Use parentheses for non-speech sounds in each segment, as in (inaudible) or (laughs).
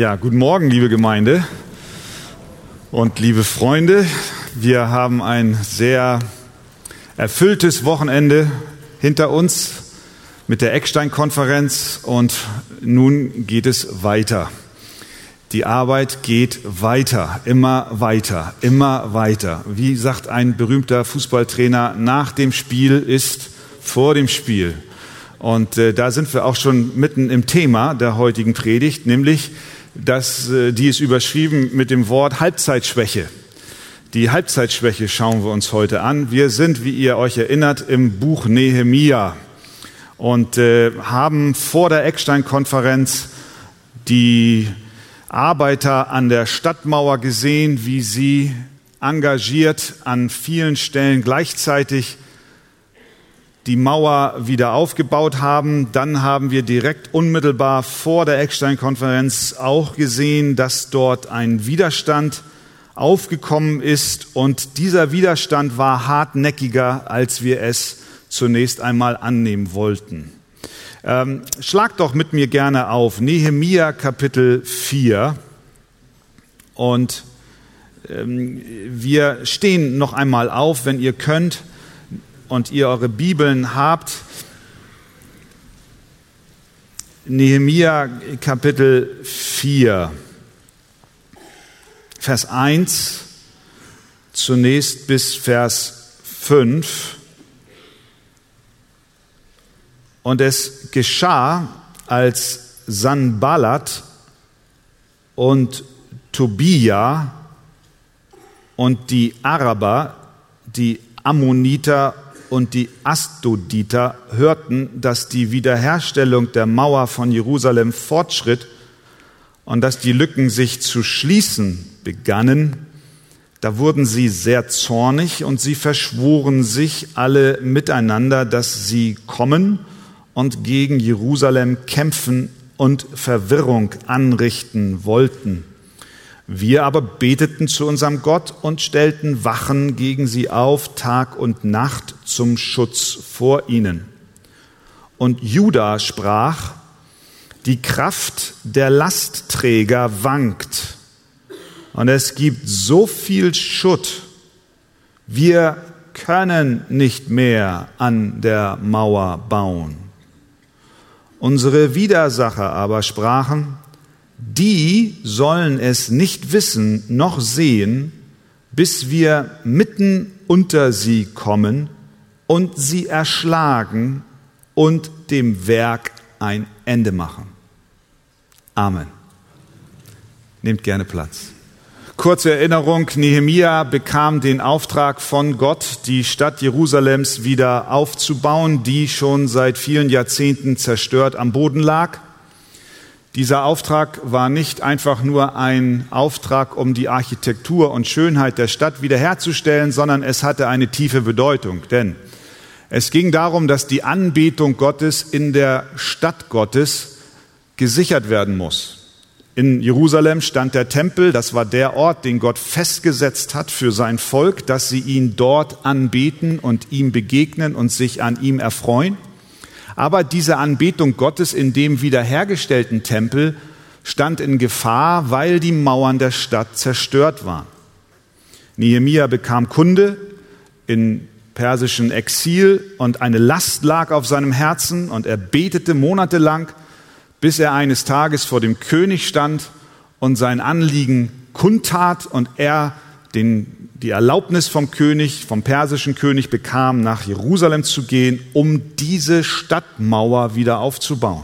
Ja, guten Morgen, liebe Gemeinde und liebe Freunde. Wir haben ein sehr erfülltes Wochenende hinter uns mit der Eckstein-Konferenz und nun geht es weiter. Die Arbeit geht weiter, immer weiter, immer weiter. Wie sagt ein berühmter Fußballtrainer, nach dem Spiel ist vor dem Spiel. Und äh, da sind wir auch schon mitten im Thema der heutigen Predigt, nämlich, dass äh, die ist überschrieben mit dem Wort Halbzeitschwäche. Die Halbzeitschwäche schauen wir uns heute an. Wir sind, wie ihr euch erinnert, im Buch Nehemia und äh, haben vor der Eckstein-Konferenz die Arbeiter an der Stadtmauer gesehen, wie sie engagiert an vielen Stellen gleichzeitig die Mauer wieder aufgebaut haben. Dann haben wir direkt unmittelbar vor der Eckstein-Konferenz auch gesehen, dass dort ein Widerstand aufgekommen ist und dieser Widerstand war hartnäckiger, als wir es zunächst einmal annehmen wollten. Ähm, schlag doch mit mir gerne auf Nehemia Kapitel 4 und ähm, wir stehen noch einmal auf, wenn ihr könnt und ihr eure Bibeln habt, Nehemia Kapitel 4, Vers 1 zunächst bis Vers 5. Und es geschah, als Sanballat und Tobia und die Araber, die Ammoniter und die Astoditer hörten, dass die Wiederherstellung der Mauer von Jerusalem fortschritt und dass die Lücken sich zu schließen begannen, da wurden sie sehr zornig und sie verschworen sich alle miteinander, dass sie kommen und gegen Jerusalem kämpfen und Verwirrung anrichten wollten. Wir aber beteten zu unserem Gott und stellten Wachen gegen sie auf, Tag und Nacht zum Schutz vor ihnen. Und Juda sprach, die Kraft der Lastträger wankt und es gibt so viel Schutt, wir können nicht mehr an der Mauer bauen. Unsere Widersacher aber sprachen, die sollen es nicht wissen noch sehen, bis wir mitten unter sie kommen und sie erschlagen und dem Werk ein Ende machen. Amen. Nehmt gerne Platz. Kurze Erinnerung, Nehemia bekam den Auftrag von Gott, die Stadt Jerusalems wieder aufzubauen, die schon seit vielen Jahrzehnten zerstört am Boden lag. Dieser Auftrag war nicht einfach nur ein Auftrag, um die Architektur und Schönheit der Stadt wiederherzustellen, sondern es hatte eine tiefe Bedeutung. Denn es ging darum, dass die Anbetung Gottes in der Stadt Gottes gesichert werden muss. In Jerusalem stand der Tempel, das war der Ort, den Gott festgesetzt hat für sein Volk, dass sie ihn dort anbeten und ihm begegnen und sich an ihm erfreuen. Aber diese Anbetung Gottes in dem wiederhergestellten Tempel stand in Gefahr, weil die Mauern der Stadt zerstört waren. Nehemia bekam Kunde in persischen Exil und eine Last lag auf seinem Herzen und er betete monatelang, bis er eines Tages vor dem König stand und sein Anliegen kundtat und er den die Erlaubnis vom König, vom persischen König bekam, nach Jerusalem zu gehen, um diese Stadtmauer wieder aufzubauen.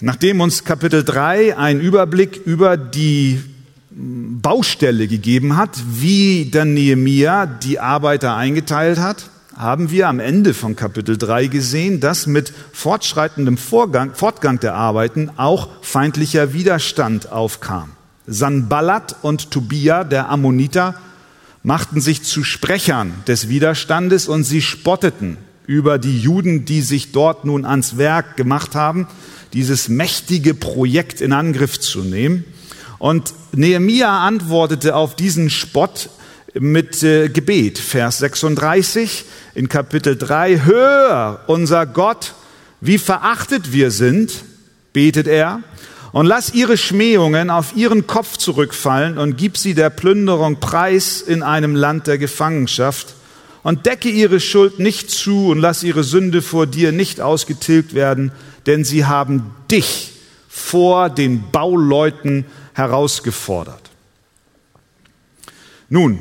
Nachdem uns Kapitel 3 einen Überblick über die Baustelle gegeben hat, wie der Nehemia die Arbeiter eingeteilt hat, haben wir am Ende von Kapitel 3 gesehen, dass mit fortschreitendem Vorgang, Fortgang der Arbeiten auch feindlicher Widerstand aufkam. Sanballat und Tobia, der Ammoniter, machten sich zu Sprechern des Widerstandes und sie spotteten über die Juden, die sich dort nun ans Werk gemacht haben, dieses mächtige Projekt in Angriff zu nehmen. Und Nehemia antwortete auf diesen Spott mit äh, Gebet, Vers 36 in Kapitel 3. Hör, unser Gott, wie verachtet wir sind, betet er, Und lass ihre Schmähungen auf ihren Kopf zurückfallen und gib sie der Plünderung preis in einem Land der Gefangenschaft. Und decke ihre Schuld nicht zu und lass ihre Sünde vor dir nicht ausgetilgt werden, denn sie haben dich vor den Bauleuten herausgefordert. Nun,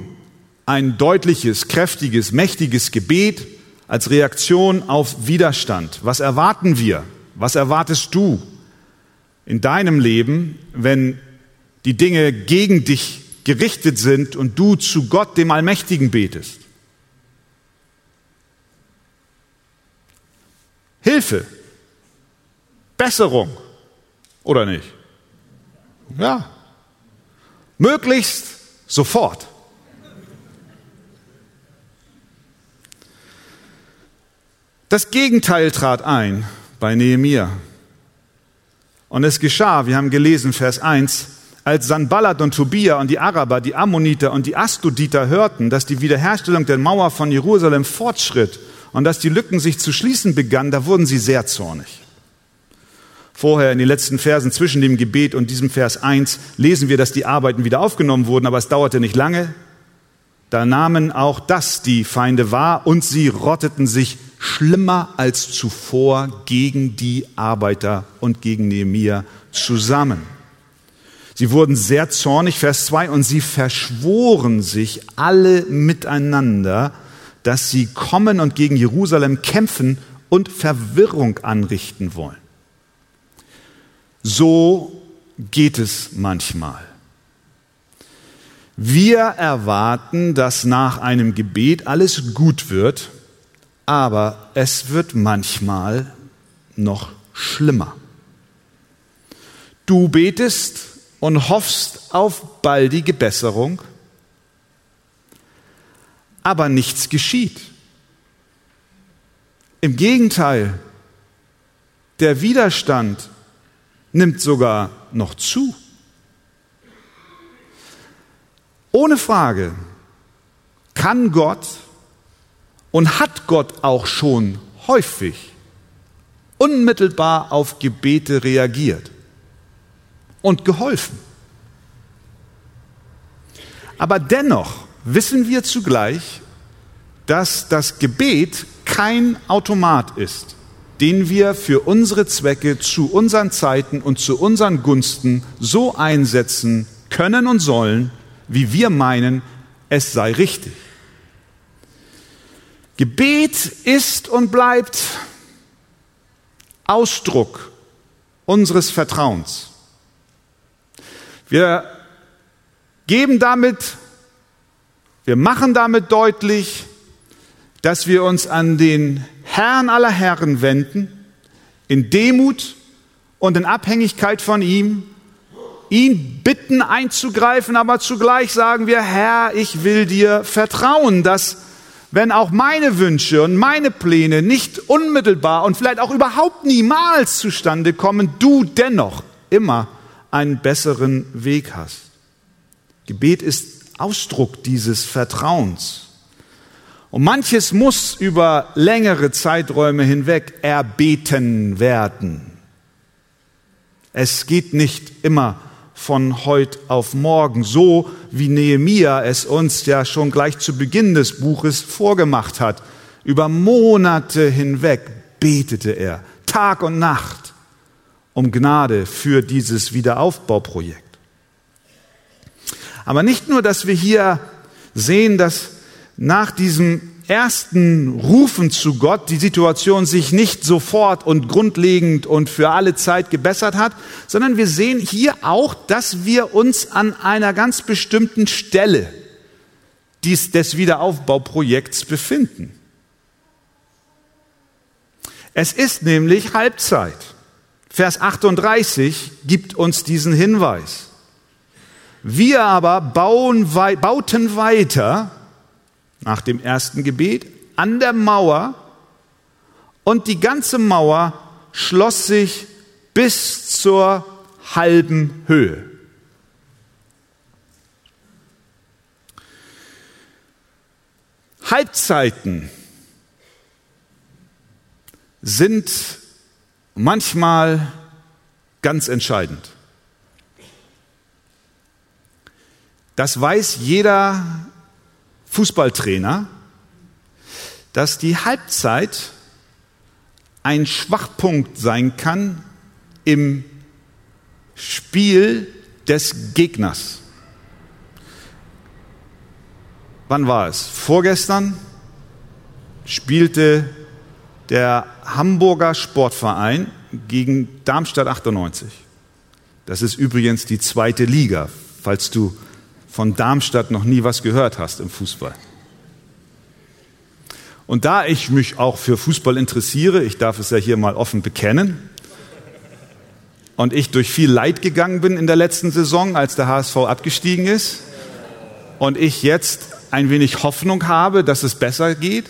ein deutliches, kräftiges, mächtiges Gebet als Reaktion auf Widerstand. Was erwarten wir? Was erwartest du in deinem Leben, wenn die Dinge gegen dich gerichtet sind und du zu Gott, dem Allmächtigen, betest? Hilfe, Besserung oder nicht? Ja, möglichst sofort. Das Gegenteil trat ein bei Nehemia. Und es geschah, wir haben gelesen, Vers 1, als Sanballat und Tobia und die Araber, die Ammoniter und die Astuditer hörten, dass die Wiederherstellung der Mauer von Jerusalem fortschritt und dass die Lücken sich zu schließen begannen, da wurden sie sehr zornig. Vorher in den letzten Versen zwischen dem Gebet und diesem Vers 1 lesen wir, dass die Arbeiten wieder aufgenommen wurden, aber es dauerte nicht lange. Da nahmen auch das die Feinde wahr und sie rotteten sich schlimmer als zuvor gegen die Arbeiter und gegen Nehemia zusammen. Sie wurden sehr zornig, Vers 2, und sie verschworen sich alle miteinander, dass sie kommen und gegen Jerusalem kämpfen und Verwirrung anrichten wollen. So geht es manchmal. Wir erwarten, dass nach einem Gebet alles gut wird, aber es wird manchmal noch schlimmer. Du betest und hoffst auf baldige Besserung, aber nichts geschieht. Im Gegenteil, der Widerstand nimmt sogar noch zu. Ohne Frage kann Gott und hat Gott auch schon häufig unmittelbar auf Gebete reagiert und geholfen. Aber dennoch wissen wir zugleich, dass das Gebet kein Automat ist, den wir für unsere Zwecke zu unseren Zeiten und zu unseren Gunsten so einsetzen können und sollen, wie wir meinen, es sei richtig. Gebet ist und bleibt Ausdruck unseres Vertrauens. Wir geben damit, wir machen damit deutlich, dass wir uns an den Herrn aller Herren wenden, in Demut und in Abhängigkeit von ihm, ihn bitten einzugreifen, aber zugleich sagen wir, Herr, ich will dir vertrauen, dass wenn auch meine Wünsche und meine Pläne nicht unmittelbar und vielleicht auch überhaupt niemals zustande kommen, du dennoch immer einen besseren Weg hast. Gebet ist Ausdruck dieses Vertrauens. Und manches muss über längere Zeiträume hinweg erbeten werden. Es geht nicht immer von heute auf morgen, so wie Nehemia es uns ja schon gleich zu Beginn des Buches vorgemacht hat. Über Monate hinweg betete er, Tag und Nacht, um Gnade für dieses Wiederaufbauprojekt. Aber nicht nur, dass wir hier sehen, dass nach diesem ersten Rufen zu Gott die Situation sich nicht sofort und grundlegend und für alle Zeit gebessert hat, sondern wir sehen hier auch, dass wir uns an einer ganz bestimmten Stelle dies, des Wiederaufbauprojekts befinden. Es ist nämlich Halbzeit. Vers 38 gibt uns diesen Hinweis. Wir aber bauen, bauten weiter nach dem ersten Gebet an der Mauer und die ganze Mauer schloss sich bis zur halben Höhe. Halbzeiten sind manchmal ganz entscheidend. Das weiß jeder Fußballtrainer, dass die Halbzeit ein Schwachpunkt sein kann im Spiel des Gegners. Wann war es? Vorgestern spielte der Hamburger Sportverein gegen Darmstadt 98. Das ist übrigens die zweite Liga, falls du von Darmstadt noch nie was gehört hast im Fußball. Und da ich mich auch für Fußball interessiere, ich darf es ja hier mal offen bekennen, und ich durch viel Leid gegangen bin in der letzten Saison, als der HSV abgestiegen ist, und ich jetzt ein wenig Hoffnung habe, dass es besser geht,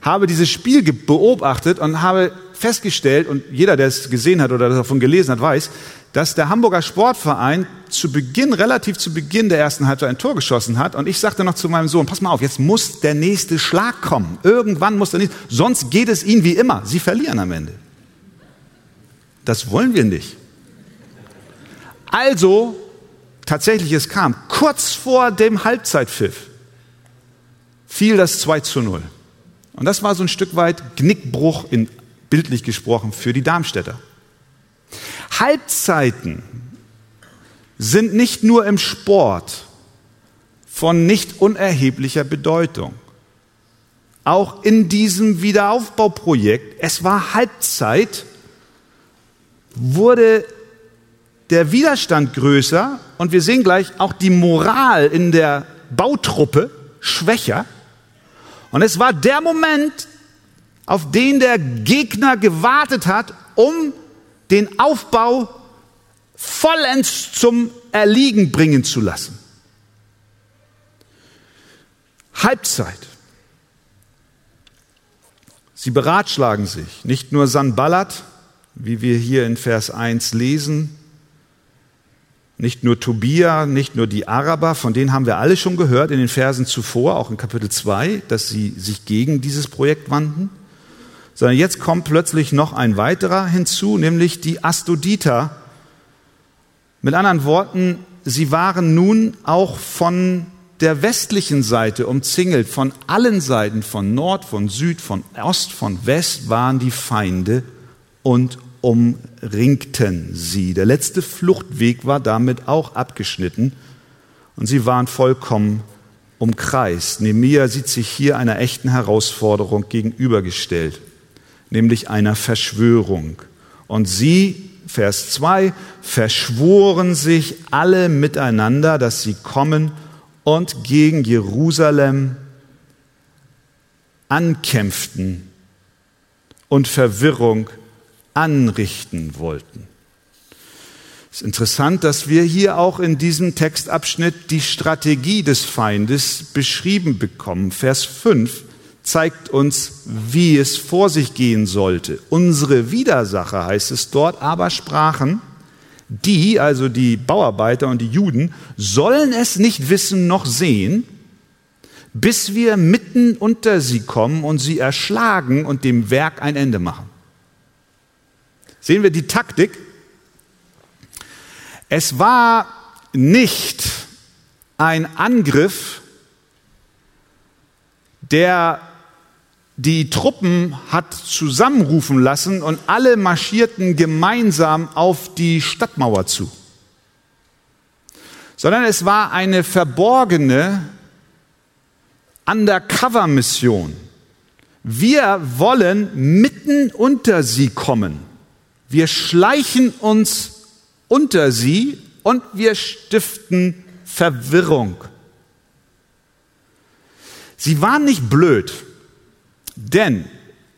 habe dieses Spiel beobachtet und habe festgestellt, und jeder, der es gesehen hat oder davon gelesen hat, weiß, dass der Hamburger Sportverein zu Beginn, relativ zu Beginn der ersten Halbzeit ein Tor geschossen hat. Und ich sagte noch zu meinem Sohn, pass mal auf, jetzt muss der nächste Schlag kommen. Irgendwann muss der nächste, sonst geht es ihnen wie immer. Sie verlieren am Ende. Das wollen wir nicht. Also, tatsächlich, es kam kurz vor dem Halbzeitpfiff fiel das 2 zu 0. Und das war so ein Stück weit Gnickbruch, in, bildlich gesprochen, für die Darmstädter. Halbzeiten sind nicht nur im Sport von nicht unerheblicher Bedeutung. Auch in diesem Wiederaufbauprojekt, es war Halbzeit, wurde der Widerstand größer und wir sehen gleich auch die Moral in der Bautruppe schwächer. Und es war der Moment, auf den der Gegner gewartet hat, um den Aufbau vollends zum Erliegen bringen zu lassen. Halbzeit. Sie beratschlagen sich, nicht nur Sanballat, wie wir hier in Vers 1 lesen, nicht nur Tobia, nicht nur die Araber, von denen haben wir alle schon gehört in den Versen zuvor, auch in Kapitel 2, dass sie sich gegen dieses Projekt wandten, sondern jetzt kommt plötzlich noch ein weiterer hinzu, nämlich die Astuditer. Mit anderen Worten, sie waren nun auch von der westlichen Seite umzingelt, von allen Seiten, von Nord, von Süd, von Ost, von West waren die Feinde und umringten sie. Der letzte Fluchtweg war damit auch abgeschnitten und sie waren vollkommen umkreist. Nemia sieht sich hier einer echten Herausforderung gegenübergestellt, nämlich einer Verschwörung. Und sie, Vers 2, verschworen sich alle miteinander, dass sie kommen und gegen Jerusalem ankämpften und Verwirrung anrichten wollten. Es ist interessant, dass wir hier auch in diesem Textabschnitt die Strategie des Feindes beschrieben bekommen. Vers 5 zeigt uns, wie es vor sich gehen sollte. Unsere Widersacher, heißt es dort, aber sprachen, die, also die Bauarbeiter und die Juden, sollen es nicht wissen noch sehen, bis wir mitten unter sie kommen und sie erschlagen und dem Werk ein Ende machen sehen wir die Taktik. Es war nicht ein Angriff, der die Truppen hat zusammenrufen lassen und alle marschierten gemeinsam auf die Stadtmauer zu, sondern es war eine verborgene Undercover-Mission. Wir wollen mitten unter sie kommen. Wir schleichen uns unter sie und wir stiften Verwirrung. Sie waren nicht blöd, denn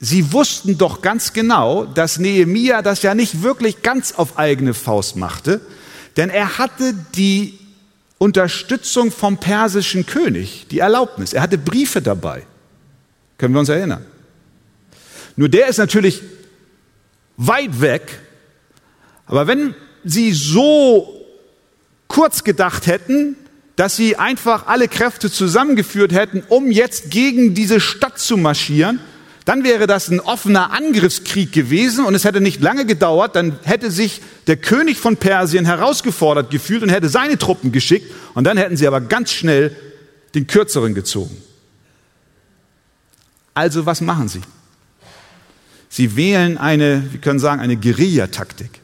sie wussten doch ganz genau, dass Nehemia das ja nicht wirklich ganz auf eigene Faust machte, denn er hatte die Unterstützung vom persischen König, die Erlaubnis. Er hatte Briefe dabei. Können wir uns erinnern? Nur der ist natürlich weit weg. Aber wenn sie so kurz gedacht hätten, dass sie einfach alle Kräfte zusammengeführt hätten, um jetzt gegen diese Stadt zu marschieren, Dann wäre das ein offener Angriffskrieg gewesen und es hätte nicht lange gedauert, dann hätte sich der König von Persien herausgefordert gefühlt und hätte seine Truppen geschickt und dann hätten sie aber ganz schnell den kürzeren gezogen. Also was machen sie? Sie wählen eine, wir können sagen, eine Guerillataktik.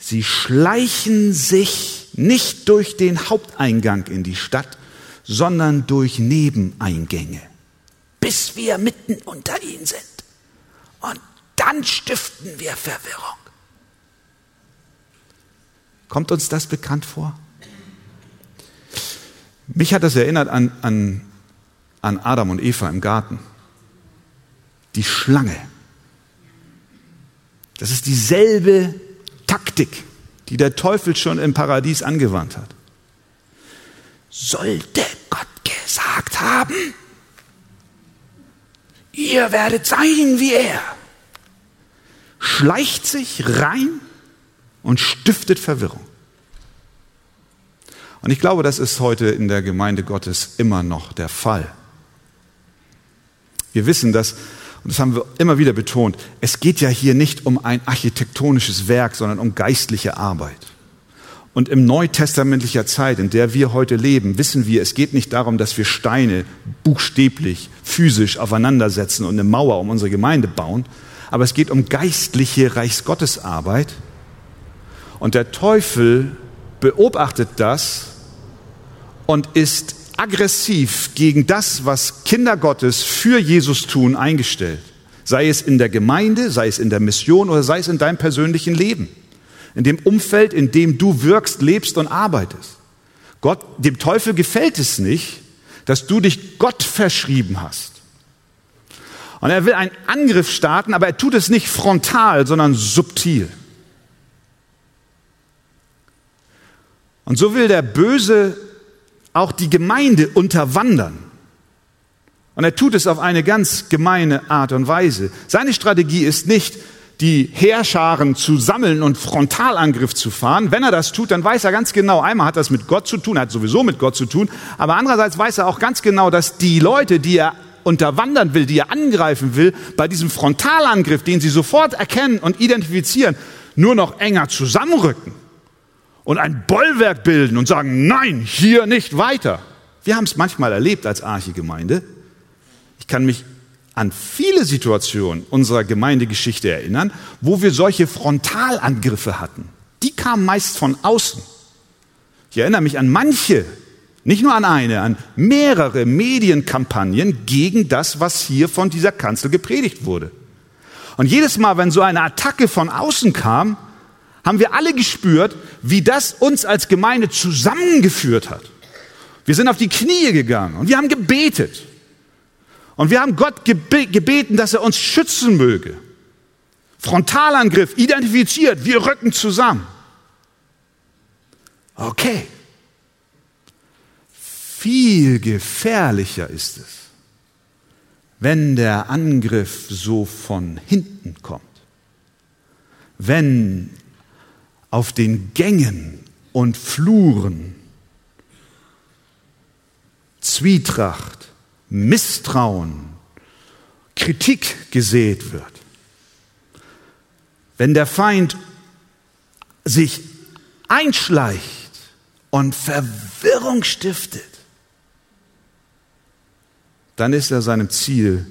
Sie schleichen sich nicht durch den Haupteingang in die Stadt, sondern durch Nebeneingänge bis wir mitten unter ihnen sind. Und dann stiften wir Verwirrung. Kommt uns das bekannt vor? Mich hat das erinnert an, an, an Adam und Eva im Garten. Die Schlange. Das ist dieselbe Taktik, die der Teufel schon im Paradies angewandt hat. Sollte Gott gesagt haben, ihr werdet sein wie er, schleicht sich rein und stiftet Verwirrung. Und ich glaube, das ist heute in der Gemeinde Gottes immer noch der Fall. Wir wissen das, und das haben wir immer wieder betont, es geht ja hier nicht um ein architektonisches Werk, sondern um geistliche Arbeit. Und im neutestamentlicher Zeit, in der wir heute leben, wissen wir, es geht nicht darum, dass wir Steine buchstäblich, physisch aufeinandersetzen und eine Mauer um unsere Gemeinde bauen, aber es geht um geistliche Reichsgottesarbeit. Und der Teufel beobachtet das und ist aggressiv gegen das, was Kinder Gottes für Jesus tun, eingestellt. Sei es in der Gemeinde, sei es in der Mission oder sei es in deinem persönlichen Leben in dem Umfeld, in dem du wirkst, lebst und arbeitest. Gott, dem Teufel gefällt es nicht, dass du dich Gott verschrieben hast. Und er will einen Angriff starten, aber er tut es nicht frontal, sondern subtil. Und so will der Böse auch die Gemeinde unterwandern. Und er tut es auf eine ganz gemeine Art und Weise. Seine Strategie ist nicht, die Heerscharen zu sammeln und Frontalangriff zu fahren. Wenn er das tut, dann weiß er ganz genau, einmal hat das mit Gott zu tun, hat sowieso mit Gott zu tun, aber andererseits weiß er auch ganz genau, dass die Leute, die er unterwandern will, die er angreifen will, bei diesem Frontalangriff, den sie sofort erkennen und identifizieren, nur noch enger zusammenrücken und ein Bollwerk bilden und sagen, nein, hier nicht weiter. Wir haben es manchmal erlebt als Archegemeinde. Ich kann mich an viele Situationen unserer Gemeindegeschichte erinnern, wo wir solche Frontalangriffe hatten. Die kamen meist von außen. Ich erinnere mich an manche, nicht nur an eine, an mehrere Medienkampagnen gegen das, was hier von dieser Kanzel gepredigt wurde. Und jedes Mal, wenn so eine Attacke von außen kam, haben wir alle gespürt, wie das uns als Gemeinde zusammengeführt hat. Wir sind auf die Knie gegangen und wir haben gebetet. Und wir haben Gott gebeten, dass er uns schützen möge. Frontalangriff, identifiziert, wir rücken zusammen. Okay. Viel gefährlicher ist es, wenn der Angriff so von hinten kommt. Wenn auf den Gängen und Fluren. Zwietracht, Misstrauen, Kritik gesät wird, wenn der Feind sich einschleicht und Verwirrung stiftet, dann ist er seinem Ziel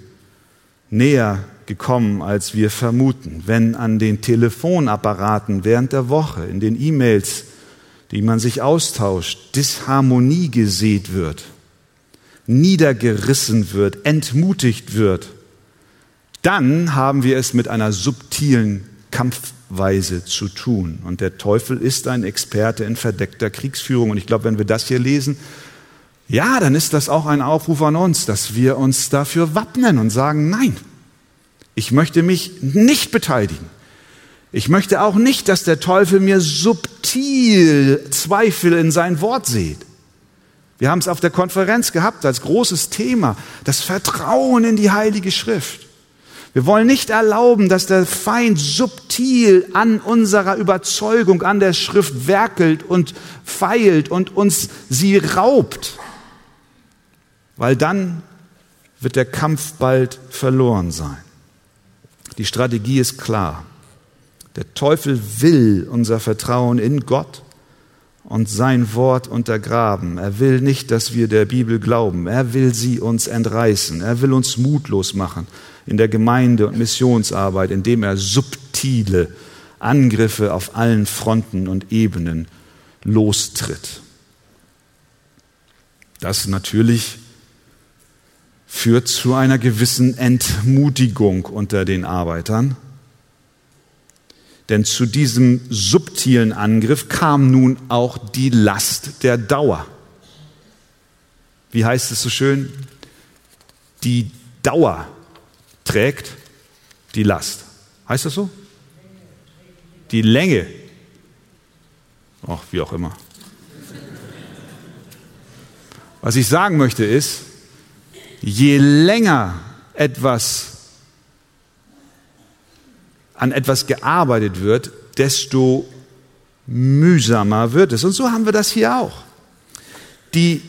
näher gekommen, als wir vermuten. Wenn an den Telefonapparaten während der Woche, in den E-Mails, die man sich austauscht, Disharmonie gesät wird, niedergerissen wird, entmutigt wird, dann haben wir es mit einer subtilen Kampfweise zu tun. Und der Teufel ist ein Experte in verdeckter Kriegsführung. Und ich glaube, wenn wir das hier lesen, ja, dann ist das auch ein Aufruf an uns, dass wir uns dafür wappnen und sagen, nein, ich möchte mich nicht beteiligen. Ich möchte auch nicht, dass der Teufel mir subtil Zweifel in sein Wort sieht. Wir haben es auf der Konferenz gehabt als großes Thema, das Vertrauen in die Heilige Schrift. Wir wollen nicht erlauben, dass der Feind subtil an unserer Überzeugung, an der Schrift werkelt und feilt und uns sie raubt, weil dann wird der Kampf bald verloren sein. Die Strategie ist klar. Der Teufel will unser Vertrauen in Gott und sein Wort untergraben. Er will nicht, dass wir der Bibel glauben. Er will sie uns entreißen. Er will uns mutlos machen in der Gemeinde- und Missionsarbeit, indem er subtile Angriffe auf allen Fronten und Ebenen lostritt. Das natürlich führt zu einer gewissen Entmutigung unter den Arbeitern. Denn zu diesem subtilen Angriff kam nun auch die Last der Dauer. Wie heißt es so schön? Die Dauer trägt die Last. Heißt das so? Die Länge. Ach, wie auch immer. Was ich sagen möchte ist, je länger etwas an etwas gearbeitet wird, desto mühsamer wird es. Und so haben wir das hier auch. Die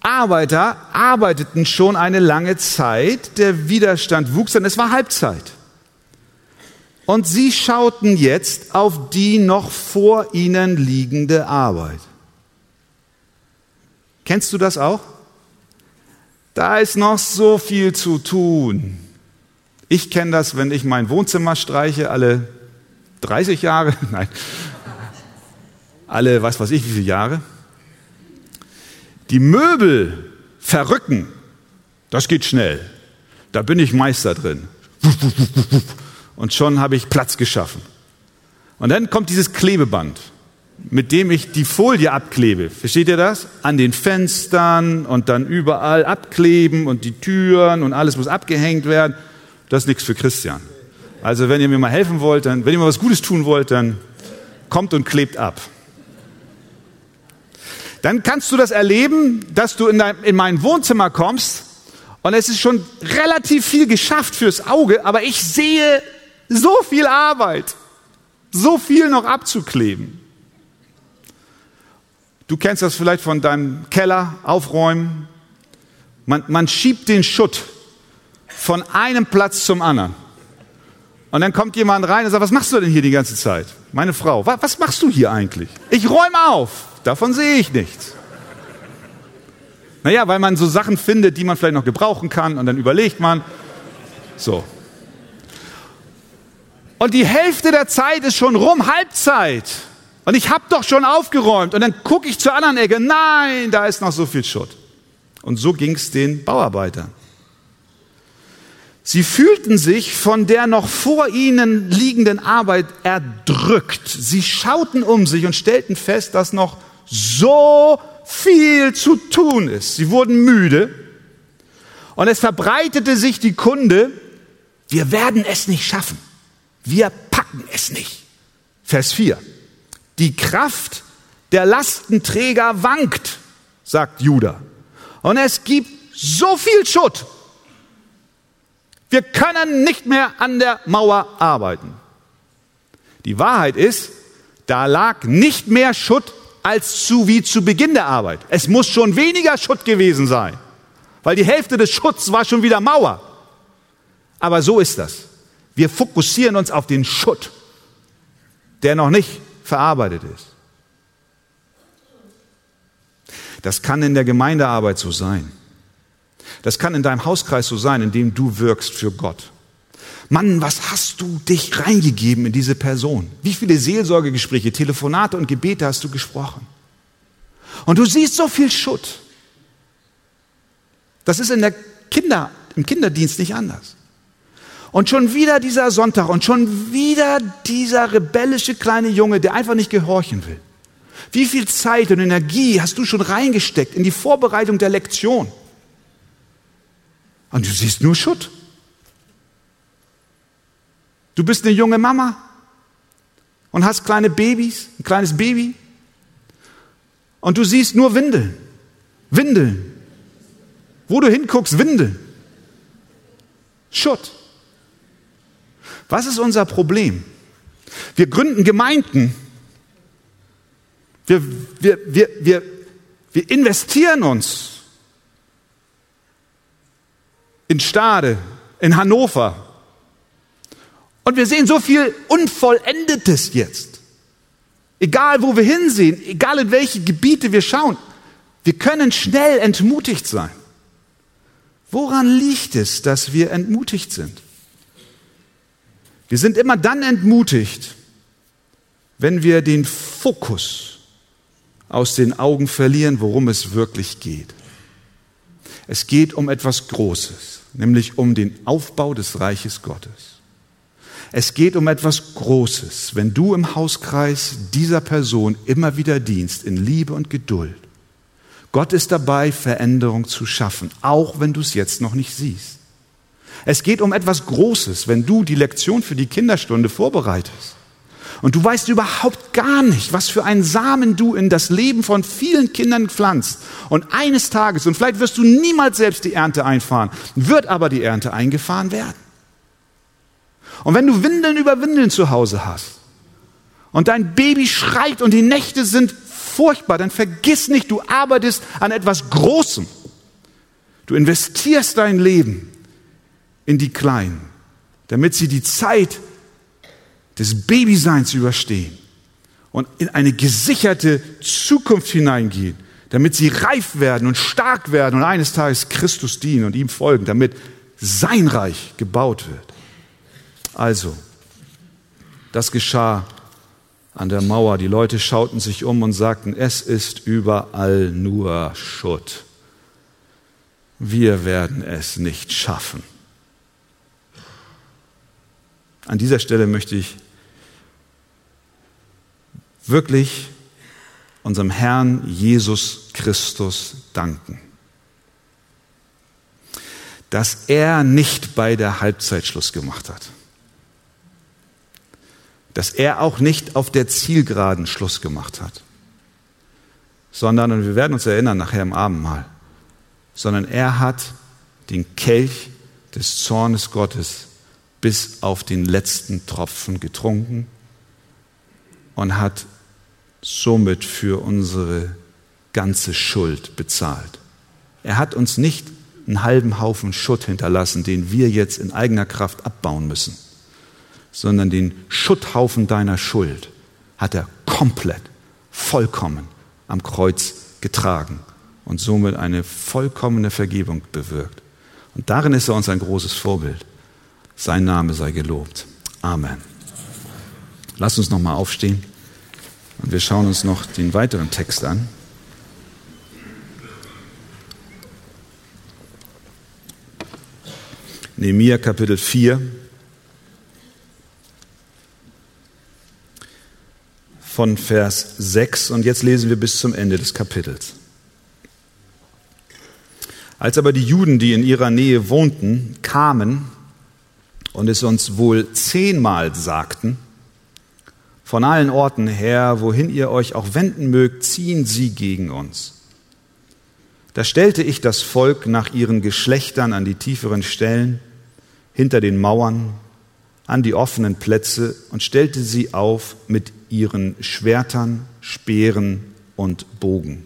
Arbeiter arbeiteten schon eine lange Zeit, der Widerstand wuchs, denn es war Halbzeit. Und sie schauten jetzt auf die noch vor ihnen liegende Arbeit. Kennst du das auch? Da ist noch so viel zu tun. Ich kenne das, wenn ich mein Wohnzimmer streiche, alle 30 Jahre, (laughs) nein, alle, was weiß ich, wie viele Jahre. Die Möbel verrücken, das geht schnell. Da bin ich Meister drin. Und schon habe ich Platz geschaffen. Und dann kommt dieses Klebeband mit dem ich die Folie abklebe. Versteht ihr das? An den Fenstern und dann überall abkleben und die Türen und alles muss abgehängt werden. Das ist nichts für Christian. Also wenn ihr mir mal helfen wollt, dann, wenn ihr mal was Gutes tun wollt, dann kommt und klebt ab. Dann kannst du das erleben, dass du in, dein, in mein Wohnzimmer kommst und es ist schon relativ viel geschafft fürs Auge, aber ich sehe so viel Arbeit, so viel noch abzukleben. Du kennst das vielleicht von deinem Keller, aufräumen. Man, man schiebt den Schutt von einem Platz zum anderen. Und dann kommt jemand rein und sagt, was machst du denn hier die ganze Zeit? Meine Frau, was, was machst du hier eigentlich? Ich räume auf. Davon sehe ich nichts. Naja, weil man so Sachen findet, die man vielleicht noch gebrauchen kann und dann überlegt man, so. Und die Hälfte der Zeit ist schon rum, Halbzeit. Und ich habe doch schon aufgeräumt. Und dann gucke ich zur anderen Ecke. Nein, da ist noch so viel Schutt. Und so ging es den Bauarbeitern. Sie fühlten sich von der noch vor ihnen liegenden Arbeit erdrückt. Sie schauten um sich und stellten fest, dass noch so viel zu tun ist. Sie wurden müde und es verbreitete sich die Kunde, wir werden es nicht schaffen. Wir packen es nicht. Vers 4. Die Kraft der Lastenträger wankt, sagt Judah. Und es gibt so viel Schutt. Wir können nicht mehr an der Mauer arbeiten. Die Wahrheit ist, da lag nicht mehr Schutt als zu wie zu Beginn der Arbeit. Es muss schon weniger Schutt gewesen sein, weil die Hälfte des Schutts war schon wieder Mauer. Aber so ist das. Wir fokussieren uns auf den Schutt, der noch nicht verarbeitet ist. Das kann in der Gemeindearbeit so sein. Das kann in deinem Hauskreis so sein, in dem du wirkst für Gott. Mann, was hast du dich reingegeben in diese Person? Wie viele Seelsorgegespräche, Telefonate und Gebete hast du gesprochen? Und du siehst so viel Schutt. Das ist in der Kinder, im Kinderdienst nicht anders. Und schon wieder dieser Sonntag und schon wieder dieser rebellische kleine Junge, der einfach nicht gehorchen will. Wie viel Zeit und Energie hast du schon reingesteckt in die Vorbereitung der Lektion? Und du siehst nur Schutt. Du bist eine junge Mama und hast kleine Babys, ein kleines Baby. Und du siehst nur Windeln. Windeln. Wo du hinguckst, Windeln. Schutt. Was ist unser Problem? Wir gründen Gemeinden. Wir, wir, wir, wir, wir investieren uns. in Stade, in Hannover. Und wir sehen so viel Unvollendetes jetzt. Egal, wo wir hinsehen, egal in welche Gebiete wir schauen, wir können schnell entmutigt sein. Woran liegt es, dass wir entmutigt sind? Wir sind immer dann entmutigt, wenn wir den Fokus aus den Augen verlieren, worum es wirklich geht. Es geht um etwas Großes, nämlich um den Aufbau des Reiches Gottes. Es geht um etwas Großes, wenn du im Hauskreis dieser Person immer wieder dienst in Liebe und Geduld. Gott ist dabei, Veränderung zu schaffen, auch wenn du es jetzt noch nicht siehst. Es geht um etwas Großes, wenn du die Lektion für die Kinderstunde vorbereitest. Und du weißt überhaupt gar nicht, was für einen Samen du in das Leben von vielen Kindern pflanzt. Und eines Tages, und vielleicht wirst du niemals selbst die Ernte einfahren, wird aber die Ernte eingefahren werden. Und wenn du Windeln über Windeln zu Hause hast und dein Baby schreit und die Nächte sind furchtbar, dann vergiss nicht, du arbeitest an etwas Großem. Du investierst dein Leben in die Kleinen, damit sie die Zeit des Babyseins überstehen und in eine gesicherte Zukunft hineingehen, damit sie reif werden und stark werden und eines Tages Christus dienen und ihm folgen, damit sein Reich gebaut wird. Also, das geschah an der Mauer. Die Leute schauten sich um und sagten, es ist überall nur Schutt. Wir werden es nicht schaffen. An dieser Stelle möchte ich wirklich unserem Herrn Jesus Christus danken, dass er nicht bei der Halbzeit Schluss gemacht hat dass er auch nicht auf der Zielgeraden Schluss gemacht hat, sondern, und wir werden uns erinnern nachher im Abendmahl, sondern er hat den Kelch des Zornes Gottes bis auf den letzten Tropfen getrunken und hat somit für unsere ganze Schuld bezahlt. Er hat uns nicht einen halben Haufen Schutt hinterlassen, den wir jetzt in eigener Kraft abbauen müssen sondern den Schutthaufen deiner Schuld hat er komplett, vollkommen am Kreuz getragen und somit eine vollkommene Vergebung bewirkt. Und darin ist er uns ein großes Vorbild. Sein Name sei gelobt. Amen. Lass uns nochmal aufstehen und wir schauen uns noch den weiteren Text an. Nehemiah Kapitel 4, von Vers 6 und jetzt lesen wir bis zum Ende des Kapitels. Als aber die Juden, die in ihrer Nähe wohnten, kamen und es uns wohl zehnmal sagten, von allen Orten her, wohin ihr euch auch wenden mögt, ziehen sie gegen uns. Da stellte ich das Volk nach ihren Geschlechtern an die tieferen Stellen, hinter den Mauern, an die offenen Plätze und stellte sie auf mit ihren Schwertern, Speeren und Bogen.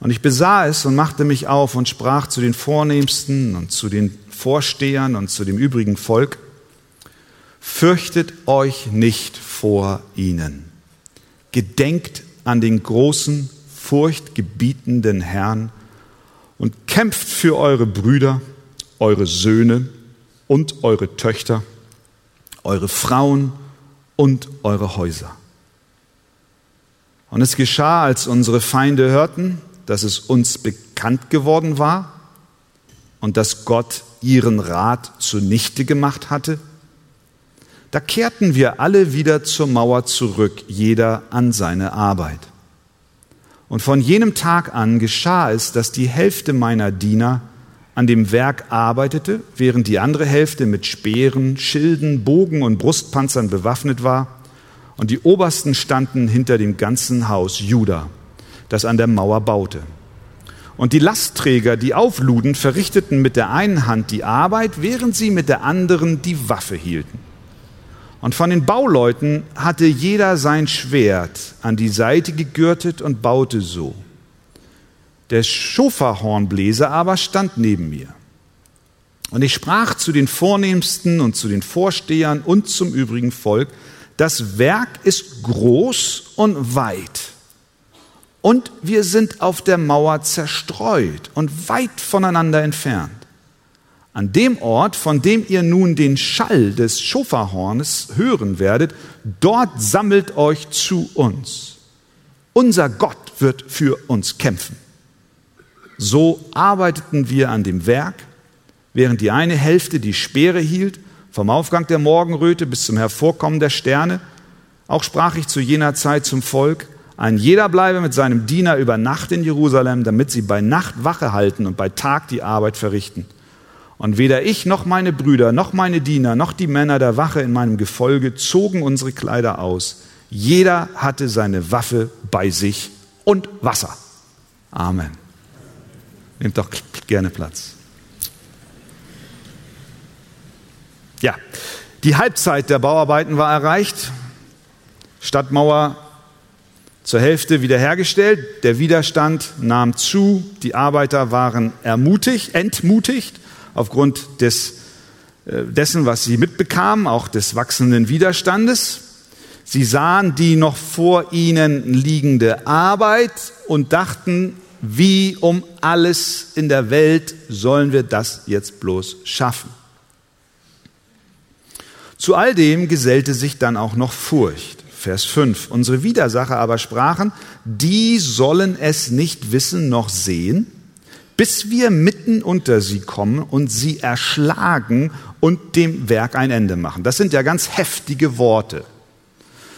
Und ich besah es und machte mich auf und sprach zu den Vornehmsten und zu den Vorstehern und zu dem übrigen Volk, fürchtet euch nicht vor ihnen. Gedenkt an den großen, furchtgebietenden Herrn und kämpft für eure Brüder, eure Söhne und eure Töchter, eure Frauen und eure Häuser. Und es geschah, als unsere Feinde hörten, dass es uns bekannt geworden war und dass Gott ihren Rat zunichte gemacht hatte, da kehrten wir alle wieder zur Mauer zurück, jeder an seine Arbeit. Und von jenem Tag an geschah es, dass die Hälfte meiner Diener an dem Werk arbeitete, während die andere Hälfte mit Speeren, Schilden, Bogen und Brustpanzern bewaffnet war, und die Obersten standen hinter dem ganzen Haus Juda, das an der Mauer baute. Und die Lastträger, die aufluden, verrichteten mit der einen Hand die Arbeit, während sie mit der anderen die Waffe hielten. Und von den Bauleuten hatte jeder sein Schwert an die Seite gegürtet und baute so. Der Schofahornbläser aber stand neben mir. Und ich sprach zu den Vornehmsten und zu den Vorstehern und zum übrigen Volk, das Werk ist groß und weit. Und wir sind auf der Mauer zerstreut und weit voneinander entfernt. An dem Ort, von dem ihr nun den Schall des Schofahornes hören werdet, dort sammelt euch zu uns. Unser Gott wird für uns kämpfen. So arbeiteten wir an dem Werk, während die eine Hälfte die Speere hielt, vom Aufgang der Morgenröte bis zum Hervorkommen der Sterne. Auch sprach ich zu jener Zeit zum Volk, ein jeder bleibe mit seinem Diener über Nacht in Jerusalem, damit sie bei Nacht Wache halten und bei Tag die Arbeit verrichten. Und weder ich noch meine Brüder, noch meine Diener, noch die Männer der Wache in meinem Gefolge zogen unsere Kleider aus. Jeder hatte seine Waffe bei sich und Wasser. Amen. Nehmt doch gerne Platz. Ja, die Halbzeit der Bauarbeiten war erreicht. Stadtmauer zur Hälfte wiederhergestellt. Der Widerstand nahm zu. Die Arbeiter waren ermutigt, entmutigt aufgrund des, äh, dessen, was sie mitbekamen, auch des wachsenden Widerstandes. Sie sahen die noch vor ihnen liegende Arbeit und dachten, wie um alles in der Welt sollen wir das jetzt bloß schaffen. Zu all dem gesellte sich dann auch noch Furcht. Vers 5. Unsere Widersacher aber sprachen, die sollen es nicht wissen noch sehen, bis wir mitten unter sie kommen und sie erschlagen und dem Werk ein Ende machen. Das sind ja ganz heftige Worte.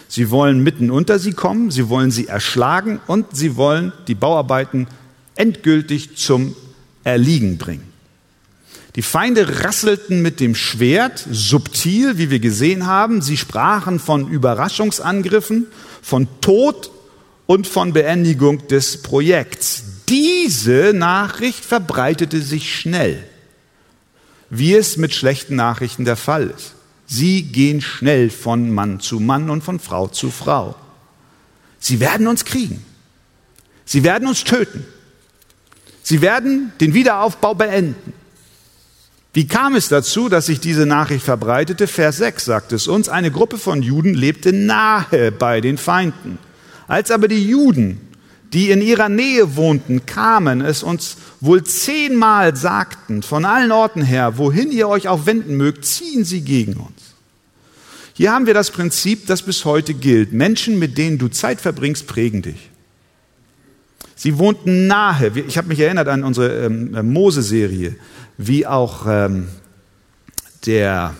Sie wollen mitten unter sie kommen, sie wollen sie erschlagen und sie wollen die Bauarbeiten endgültig zum Erliegen bringen. Die Feinde rasselten mit dem Schwert, subtil, wie wir gesehen haben. Sie sprachen von Überraschungsangriffen, von Tod und von Beendigung des Projekts. Diese Nachricht verbreitete sich schnell, wie es mit schlechten Nachrichten der Fall ist. Sie gehen schnell von Mann zu Mann und von Frau zu Frau. Sie werden uns kriegen. Sie werden uns töten. Sie werden den Wiederaufbau beenden. Wie kam es dazu, dass sich diese Nachricht verbreitete? Vers 6 sagt es uns, eine Gruppe von Juden lebte nahe bei den Feinden. Als aber die Juden die in ihrer Nähe wohnten, kamen, es uns wohl zehnmal sagten, von allen Orten her, wohin ihr euch auch wenden mögt, ziehen sie gegen uns. Hier haben wir das Prinzip, das bis heute gilt. Menschen, mit denen du Zeit verbringst, prägen dich. Sie wohnten nahe. Ich habe mich erinnert an unsere ähm, äh, Mose-Serie, wie auch ähm, der,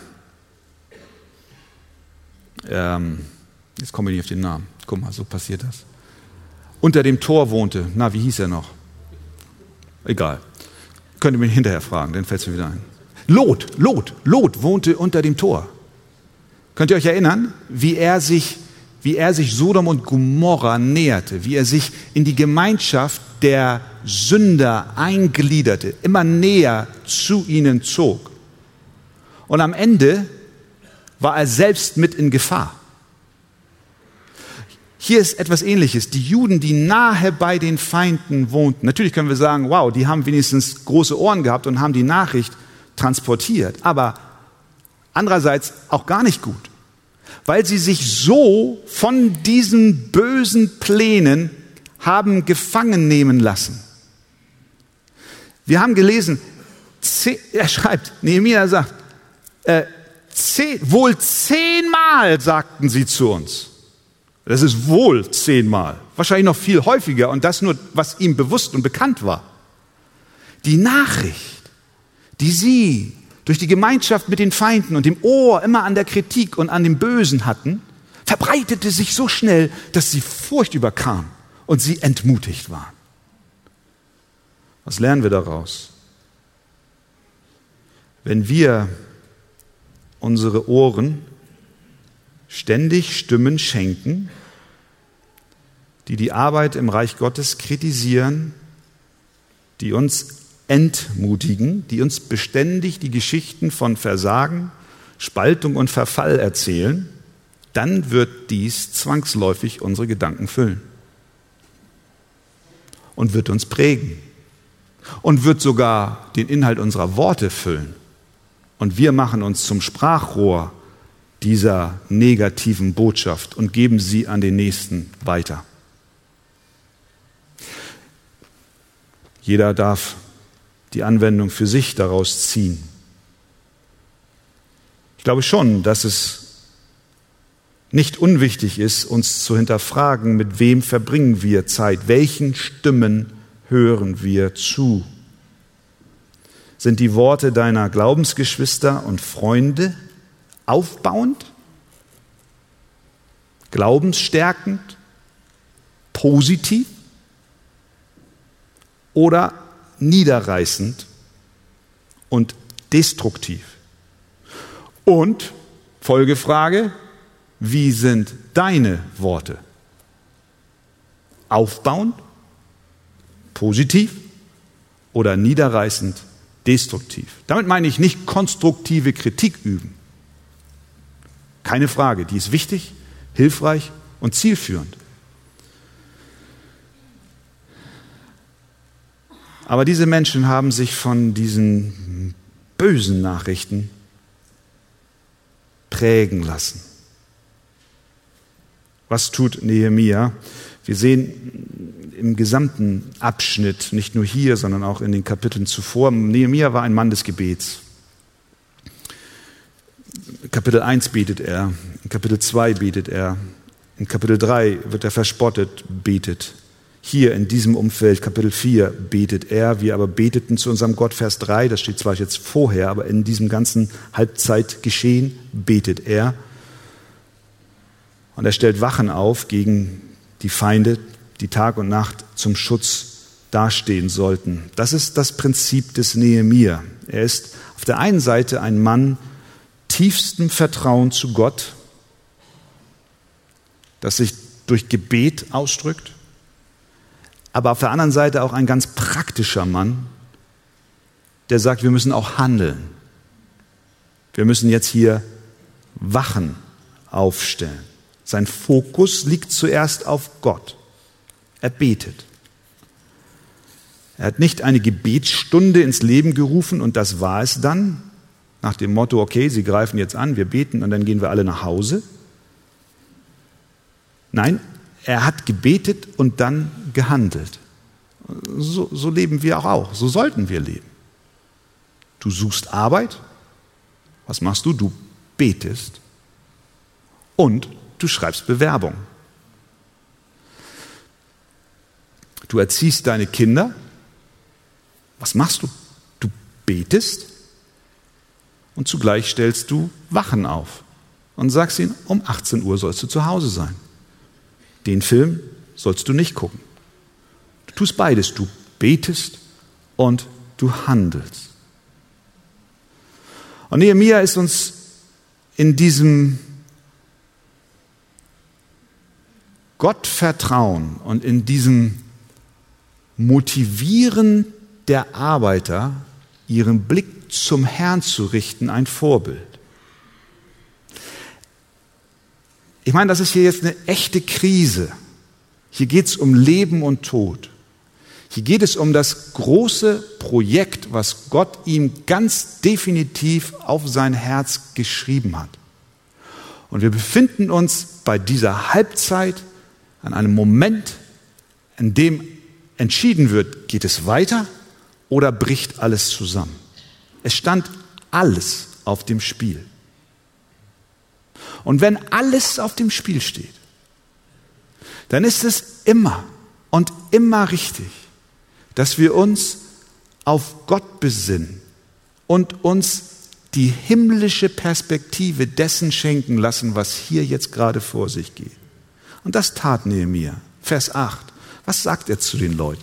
ähm, jetzt komme ich nicht auf den Namen. Guck mal, so passiert das unter dem Tor wohnte. Na, wie hieß er noch? Egal. Könnt ihr mich hinterher fragen, dann fällt es mir wieder ein. Lot, Lot, Lot wohnte unter dem Tor. Könnt ihr euch erinnern, wie er sich, wie er sich Sodom und Gomorra näherte, wie er sich in die Gemeinschaft der Sünder eingliederte, immer näher zu ihnen zog. Und am Ende war er selbst mit in Gefahr. Hier ist etwas Ähnliches. Die Juden, die nahe bei den Feinden wohnten. Natürlich können wir sagen, wow, die haben wenigstens große Ohren gehabt und haben die Nachricht transportiert. Aber andererseits auch gar nicht gut, weil sie sich so von diesen bösen Plänen haben gefangen nehmen lassen. Wir haben gelesen, er schreibt, Nehemiah sagt, äh, zehn, wohl zehnmal sagten sie zu uns. Das ist wohl zehnmal, wahrscheinlich noch viel häufiger und das nur, was ihm bewusst und bekannt war. Die Nachricht, die sie durch die Gemeinschaft mit den Feinden und dem Ohr immer an der Kritik und an dem Bösen hatten, verbreitete sich so schnell, dass sie Furcht überkam und sie entmutigt waren. Was lernen wir daraus? Wenn wir unsere Ohren ständig Stimmen schenken, die die Arbeit im Reich Gottes kritisieren, die uns entmutigen, die uns beständig die Geschichten von Versagen, Spaltung und Verfall erzählen, dann wird dies zwangsläufig unsere Gedanken füllen und wird uns prägen und wird sogar den Inhalt unserer Worte füllen. Und wir machen uns zum Sprachrohr dieser negativen Botschaft und geben sie an den Nächsten weiter. Jeder darf die Anwendung für sich daraus ziehen. Ich glaube schon, dass es nicht unwichtig ist, uns zu hinterfragen, mit wem verbringen wir Zeit, welchen Stimmen hören wir zu. Sind die Worte deiner Glaubensgeschwister und Freunde aufbauend, glaubensstärkend, positiv oder niederreißend und destruktiv? Und Folgefrage, wie sind deine Worte? Aufbauend, positiv oder niederreißend, destruktiv? Damit meine ich nicht konstruktive Kritik üben. Keine Frage, die ist wichtig, hilfreich und zielführend. Aber diese Menschen haben sich von diesen bösen Nachrichten prägen lassen. Was tut Nehemia? Wir sehen im gesamten Abschnitt, nicht nur hier, sondern auch in den Kapiteln zuvor, Nehemia war ein Mann des Gebets. Kapitel 1 betet er, in Kapitel 2 betet er, in Kapitel 3 wird er verspottet, betet. Hier in diesem Umfeld, Kapitel 4, betet er. Wir aber beteten zu unserem Gott, Vers 3, das steht zwar jetzt vorher, aber in diesem ganzen Halbzeitgeschehen betet er. Und er stellt Wachen auf gegen die Feinde, die Tag und Nacht zum Schutz dastehen sollten. Das ist das Prinzip des Nehemia. Er ist auf der einen Seite ein Mann tiefstem Vertrauen zu Gott, das sich durch Gebet ausdrückt, aber auf der anderen Seite auch ein ganz praktischer Mann, der sagt, wir müssen auch handeln. Wir müssen jetzt hier Wachen aufstellen. Sein Fokus liegt zuerst auf Gott. Er betet. Er hat nicht eine Gebetsstunde ins Leben gerufen und das war es dann, nach dem Motto, okay, Sie greifen jetzt an, wir beten und dann gehen wir alle nach Hause. Nein, er hat gebetet und dann gehandelt. So, so leben wir auch, auch, so sollten wir leben. Du suchst Arbeit, was machst du? Du betest und du schreibst Bewerbung. Du erziehst deine Kinder. Was machst du? Du betest und zugleich stellst du Wachen auf und sagst ihnen, um 18 Uhr sollst du zu Hause sein. Den Film sollst du nicht gucken. Du tust beides. Du betest und du handelst. Und Nehemiah ist uns in diesem Gottvertrauen und in diesem Motivieren der Arbeiter, ihren Blick zum Herrn zu richten, ein Vorbild. Ich meine, das ist hier jetzt eine echte Krise. Hier geht es um Leben und Tod. Hier geht es um das große Projekt, was Gott ihm ganz definitiv auf sein Herz geschrieben hat. Und wir befinden uns bei dieser Halbzeit an einem Moment, in dem entschieden wird, geht es weiter oder bricht alles zusammen. Es stand alles auf dem Spiel. Und wenn alles auf dem Spiel steht, dann ist es immer und immer richtig, dass wir uns auf Gott besinnen und uns die himmlische Perspektive dessen schenken lassen, was hier jetzt gerade vor sich geht. Und das tat Nehemiah. Vers 8. Was sagt er zu den Leuten?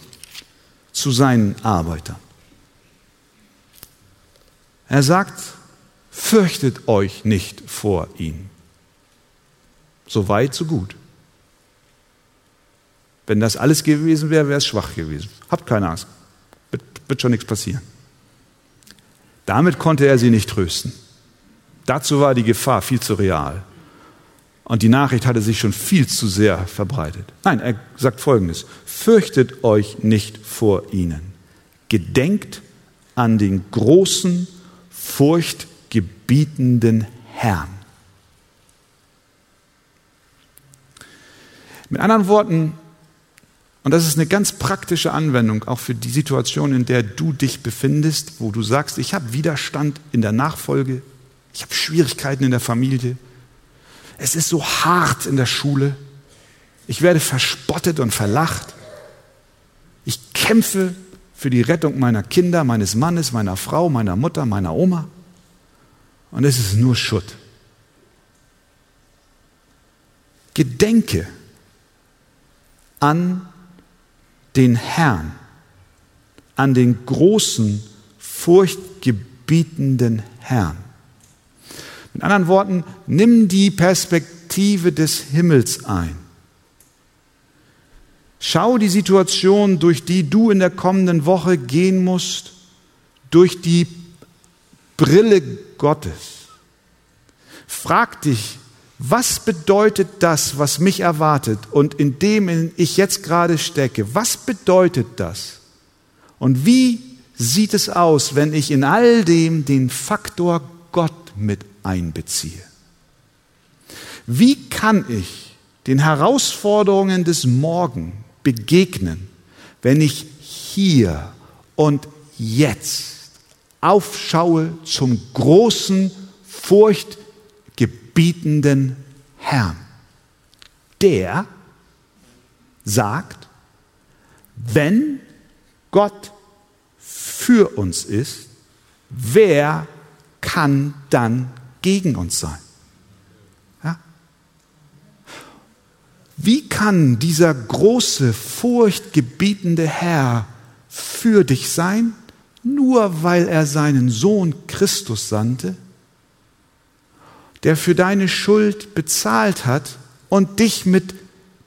Zu seinen Arbeitern. Er sagt, fürchtet euch nicht vor ihm. So weit, so gut. Wenn das alles gewesen wäre, wäre es schwach gewesen. Habt keine Angst. Wird schon nichts passieren. Damit konnte er sie nicht trösten. Dazu war die Gefahr viel zu real. Und die Nachricht hatte sich schon viel zu sehr verbreitet. Nein, er sagt Folgendes. Fürchtet euch nicht vor ihnen. Gedenkt an den großen, furchtgebietenden Herrn. Mit anderen Worten, und das ist eine ganz praktische Anwendung auch für die Situation, in der du dich befindest, wo du sagst, ich habe Widerstand in der Nachfolge, ich habe Schwierigkeiten in der Familie, es ist so hart in der Schule, ich werde verspottet und verlacht, ich kämpfe für die Rettung meiner Kinder, meines Mannes, meiner Frau, meiner Mutter, meiner Oma. Und es ist nur Schutt. Gedenke an den Herrn, an den großen, furchtgebietenden Herrn. Mit anderen Worten, nimm die Perspektive des Himmels ein. Schau die Situation, durch die du in der kommenden Woche gehen musst, durch die Brille Gottes. Frag dich, was bedeutet das, was mich erwartet und in dem ich jetzt gerade stecke? Was bedeutet das? Und wie sieht es aus, wenn ich in all dem den Faktor Gott mit einbeziehe? Wie kann ich den Herausforderungen des Morgen begegnen, wenn ich hier und jetzt aufschaue zum großen, furchtgebietenden Herrn. Der sagt, wenn Gott für uns ist, wer kann dann gegen uns sein? Wie kann dieser große, furchtgebietende Herr für dich sein, nur weil er seinen Sohn Christus sandte, der für deine Schuld bezahlt hat und dich mit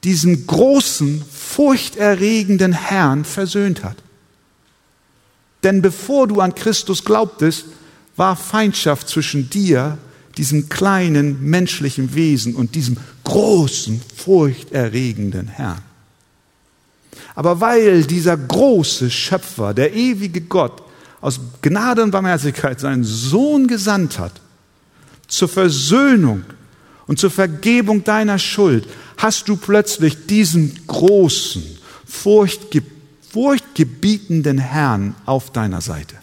diesem großen, furchterregenden Herrn versöhnt hat? Denn bevor du an Christus glaubtest, war Feindschaft zwischen dir diesem kleinen menschlichen Wesen und diesem großen, furchterregenden Herrn. Aber weil dieser große Schöpfer, der ewige Gott, aus Gnade und Barmherzigkeit seinen Sohn gesandt hat, zur Versöhnung und zur Vergebung deiner Schuld, hast du plötzlich diesen großen, furchtgebietenden Herrn auf deiner Seite.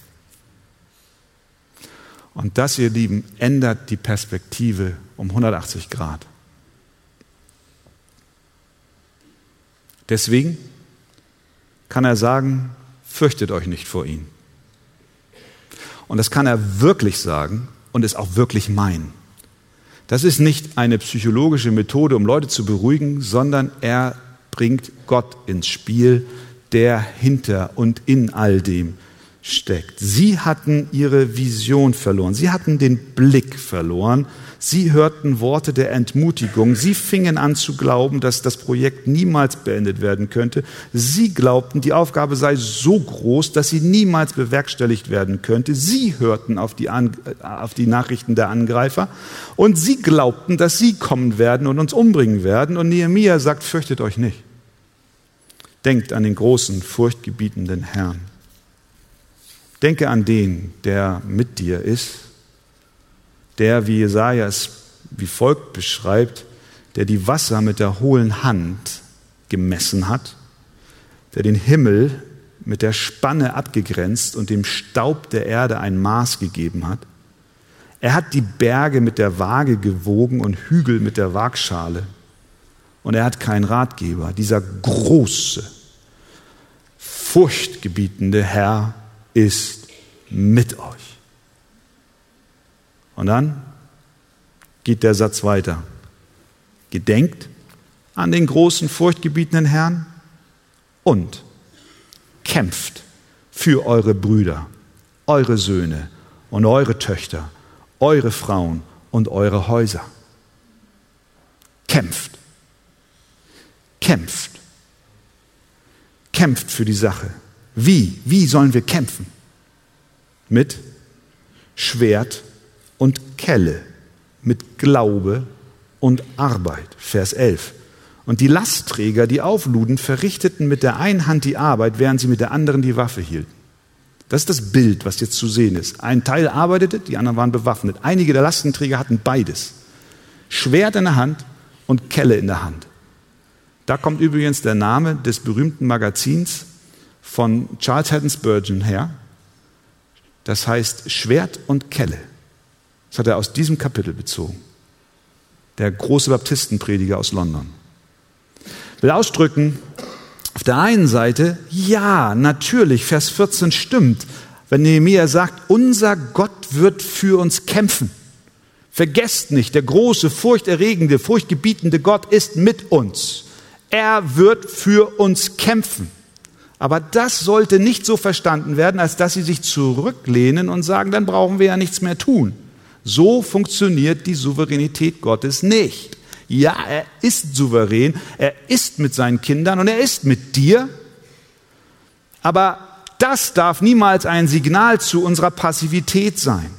Und das, ihr Lieben, ändert die Perspektive um 180 Grad. Deswegen kann er sagen, fürchtet euch nicht vor ihm. Und das kann er wirklich sagen und es auch wirklich meinen. Das ist nicht eine psychologische Methode, um Leute zu beruhigen, sondern er bringt Gott ins Spiel, der hinter und in all dem steckt. Sie hatten ihre Vision verloren. Sie hatten den Blick verloren. Sie hörten Worte der Entmutigung. Sie fingen an zu glauben, dass das Projekt niemals beendet werden könnte. Sie glaubten, die Aufgabe sei so groß, dass sie niemals bewerkstelligt werden könnte. Sie hörten auf die, An auf die Nachrichten der Angreifer und sie glaubten, dass sie kommen werden und uns umbringen werden. Und Nehemiah sagt, fürchtet euch nicht. Denkt an den großen, furchtgebietenden Herrn. Denke an den, der mit dir ist, der, wie Jesaja es wie folgt beschreibt, der die Wasser mit der hohlen Hand gemessen hat, der den Himmel mit der Spanne abgegrenzt und dem Staub der Erde ein Maß gegeben hat. Er hat die Berge mit der Waage gewogen und Hügel mit der Waagschale. Und er hat keinen Ratgeber. Dieser große, furchtgebietende Herr ist mit euch. Und dann geht der Satz weiter. Gedenkt an den großen, furchtgebietenden Herrn und kämpft für eure Brüder, eure Söhne und eure Töchter, eure Frauen und eure Häuser. Kämpft. Kämpft. Kämpft für die Sache. Wie? Wie sollen wir kämpfen? Mit Schwert und Kelle, mit Glaube und Arbeit. Vers 11. Und die Lastträger, die aufluden, verrichteten mit der einen Hand die Arbeit, während sie mit der anderen die Waffe hielten. Das ist das Bild, was jetzt zu sehen ist. Ein Teil arbeitete, die anderen waren bewaffnet. Einige der Lastenträger hatten beides. Schwert in der Hand und Kelle in der Hand. Da kommt übrigens der Name des berühmten Magazins von Charles Haddon Spurgeon her. Das heißt Schwert und Kelle. Das hat er aus diesem Kapitel bezogen. Der große Baptistenprediger aus London. Will ausdrücken, auf der einen Seite, ja, natürlich, Vers 14 stimmt, wenn Nehemiah sagt, unser Gott wird für uns kämpfen. Vergesst nicht, der große, furchterregende, furchtgebietende Gott ist mit uns. Er wird für uns kämpfen. Aber das sollte nicht so verstanden werden, als dass sie sich zurücklehnen und sagen, dann brauchen wir ja nichts mehr tun. So funktioniert die Souveränität Gottes nicht. Ja, er ist souverän, er ist mit seinen Kindern und er ist mit dir. Aber das darf niemals ein Signal zu unserer Passivität sein.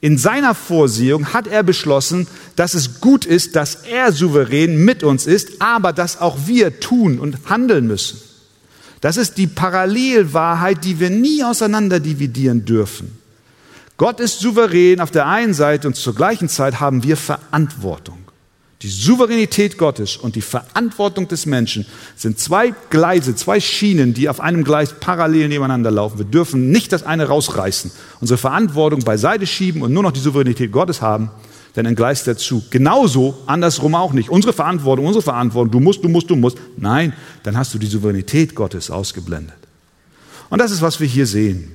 In seiner Vorsehung hat er beschlossen, dass es gut ist, dass er souverän mit uns ist, aber dass auch wir tun und handeln müssen. Das ist die Parallelwahrheit, die wir nie auseinander dividieren dürfen. Gott ist souverän auf der einen Seite und zur gleichen Zeit haben wir Verantwortung. Die Souveränität Gottes und die Verantwortung des Menschen sind zwei Gleise, zwei Schienen, die auf einem Gleis parallel nebeneinander laufen. Wir dürfen nicht das eine rausreißen, unsere Verantwortung beiseite schieben und nur noch die Souveränität Gottes haben, denn ein Gleis dazu. Genauso, andersrum auch nicht. Unsere Verantwortung, unsere Verantwortung, du musst, du musst, du musst. Nein, dann hast du die Souveränität Gottes ausgeblendet. Und das ist, was wir hier sehen.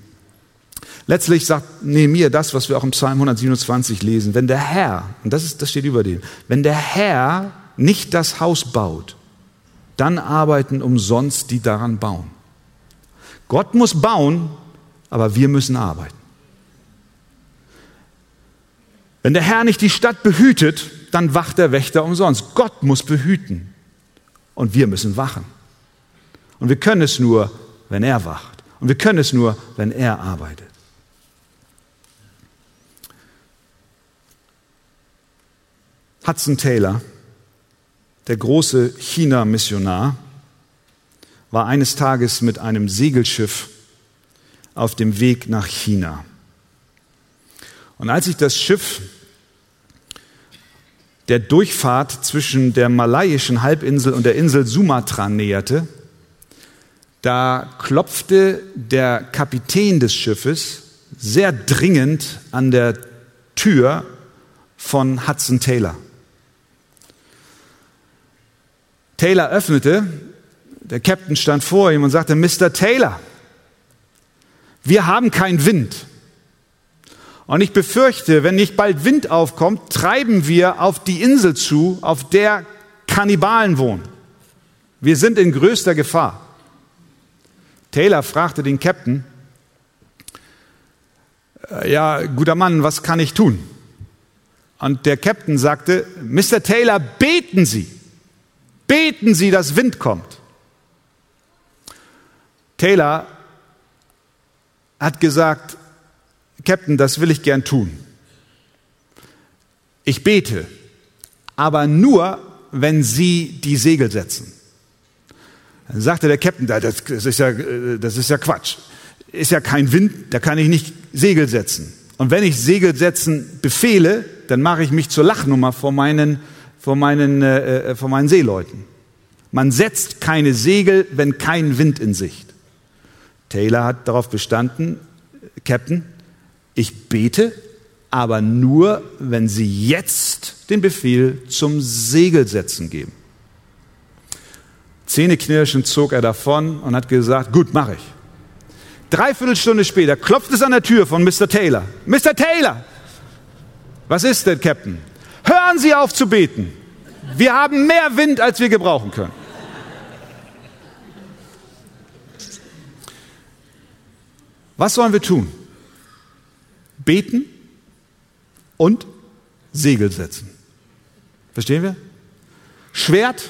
Letztlich sagt Nehemiah das, was wir auch im Psalm 127 lesen. Wenn der Herr, und das, ist, das steht über dem, wenn der Herr nicht das Haus baut, dann arbeiten umsonst die daran bauen. Gott muss bauen, aber wir müssen arbeiten. Wenn der Herr nicht die Stadt behütet, dann wacht der Wächter umsonst. Gott muss behüten und wir müssen wachen. Und wir können es nur, wenn er wacht. Und wir können es nur, wenn er arbeitet. Hudson Taylor, der große China-Missionar, war eines Tages mit einem Segelschiff auf dem Weg nach China. Und als sich das Schiff der Durchfahrt zwischen der malaiischen Halbinsel und der Insel Sumatra näherte, da klopfte der Kapitän des Schiffes sehr dringend an der Tür von Hudson Taylor. Taylor öffnete, der Captain stand vor ihm und sagte, Mr. Taylor, wir haben keinen Wind. Und ich befürchte, wenn nicht bald Wind aufkommt, treiben wir auf die Insel zu, auf der Kannibalen wohnen. Wir sind in größter Gefahr. Taylor fragte den Captain, äh, ja, guter Mann, was kann ich tun? Und der Captain sagte, Mr. Taylor, beten Sie. Beten Sie, dass Wind kommt. Taylor hat gesagt, Captain, das will ich gern tun. Ich bete, aber nur, wenn Sie die Segel setzen. Dann sagte der Captain, das ist ja, das ist ja Quatsch. Ist ja kein Wind, da kann ich nicht Segel setzen. Und wenn ich Segel setzen befehle, dann mache ich mich zur Lachnummer vor meinen vor meinen, äh, äh, vor meinen Seeleuten. Man setzt keine Segel, wenn kein Wind in Sicht. Taylor hat darauf bestanden, Captain, ich bete, aber nur, wenn Sie jetzt den Befehl zum Segelsetzen geben. Zähneknirschend zog er davon und hat gesagt, gut, mache ich. Dreiviertel Stunde später klopft es an der Tür von Mr. Taylor. Mr. Taylor! Was ist denn, Captain? Hören Sie auf zu beten. Wir haben mehr Wind, als wir gebrauchen können. Was sollen wir tun? Beten und Segel setzen. Verstehen wir? Schwert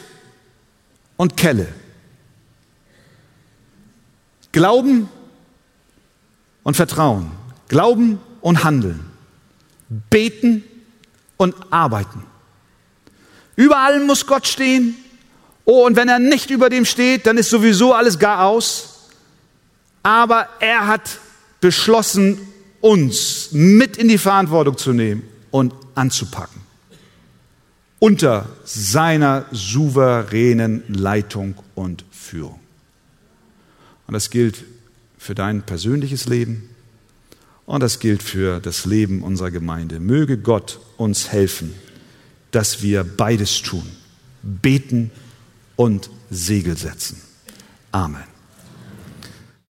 und Kelle. Glauben und Vertrauen. Glauben und Handeln. Beten und arbeiten. Überall muss Gott stehen. Oh, und wenn er nicht über dem steht, dann ist sowieso alles gar aus. Aber er hat beschlossen, uns mit in die Verantwortung zu nehmen und anzupacken. Unter seiner souveränen Leitung und Führung. Und das gilt für dein persönliches Leben und das gilt für das Leben unserer Gemeinde. Möge Gott uns helfen, dass wir beides tun. Beten und Segel setzen. Amen.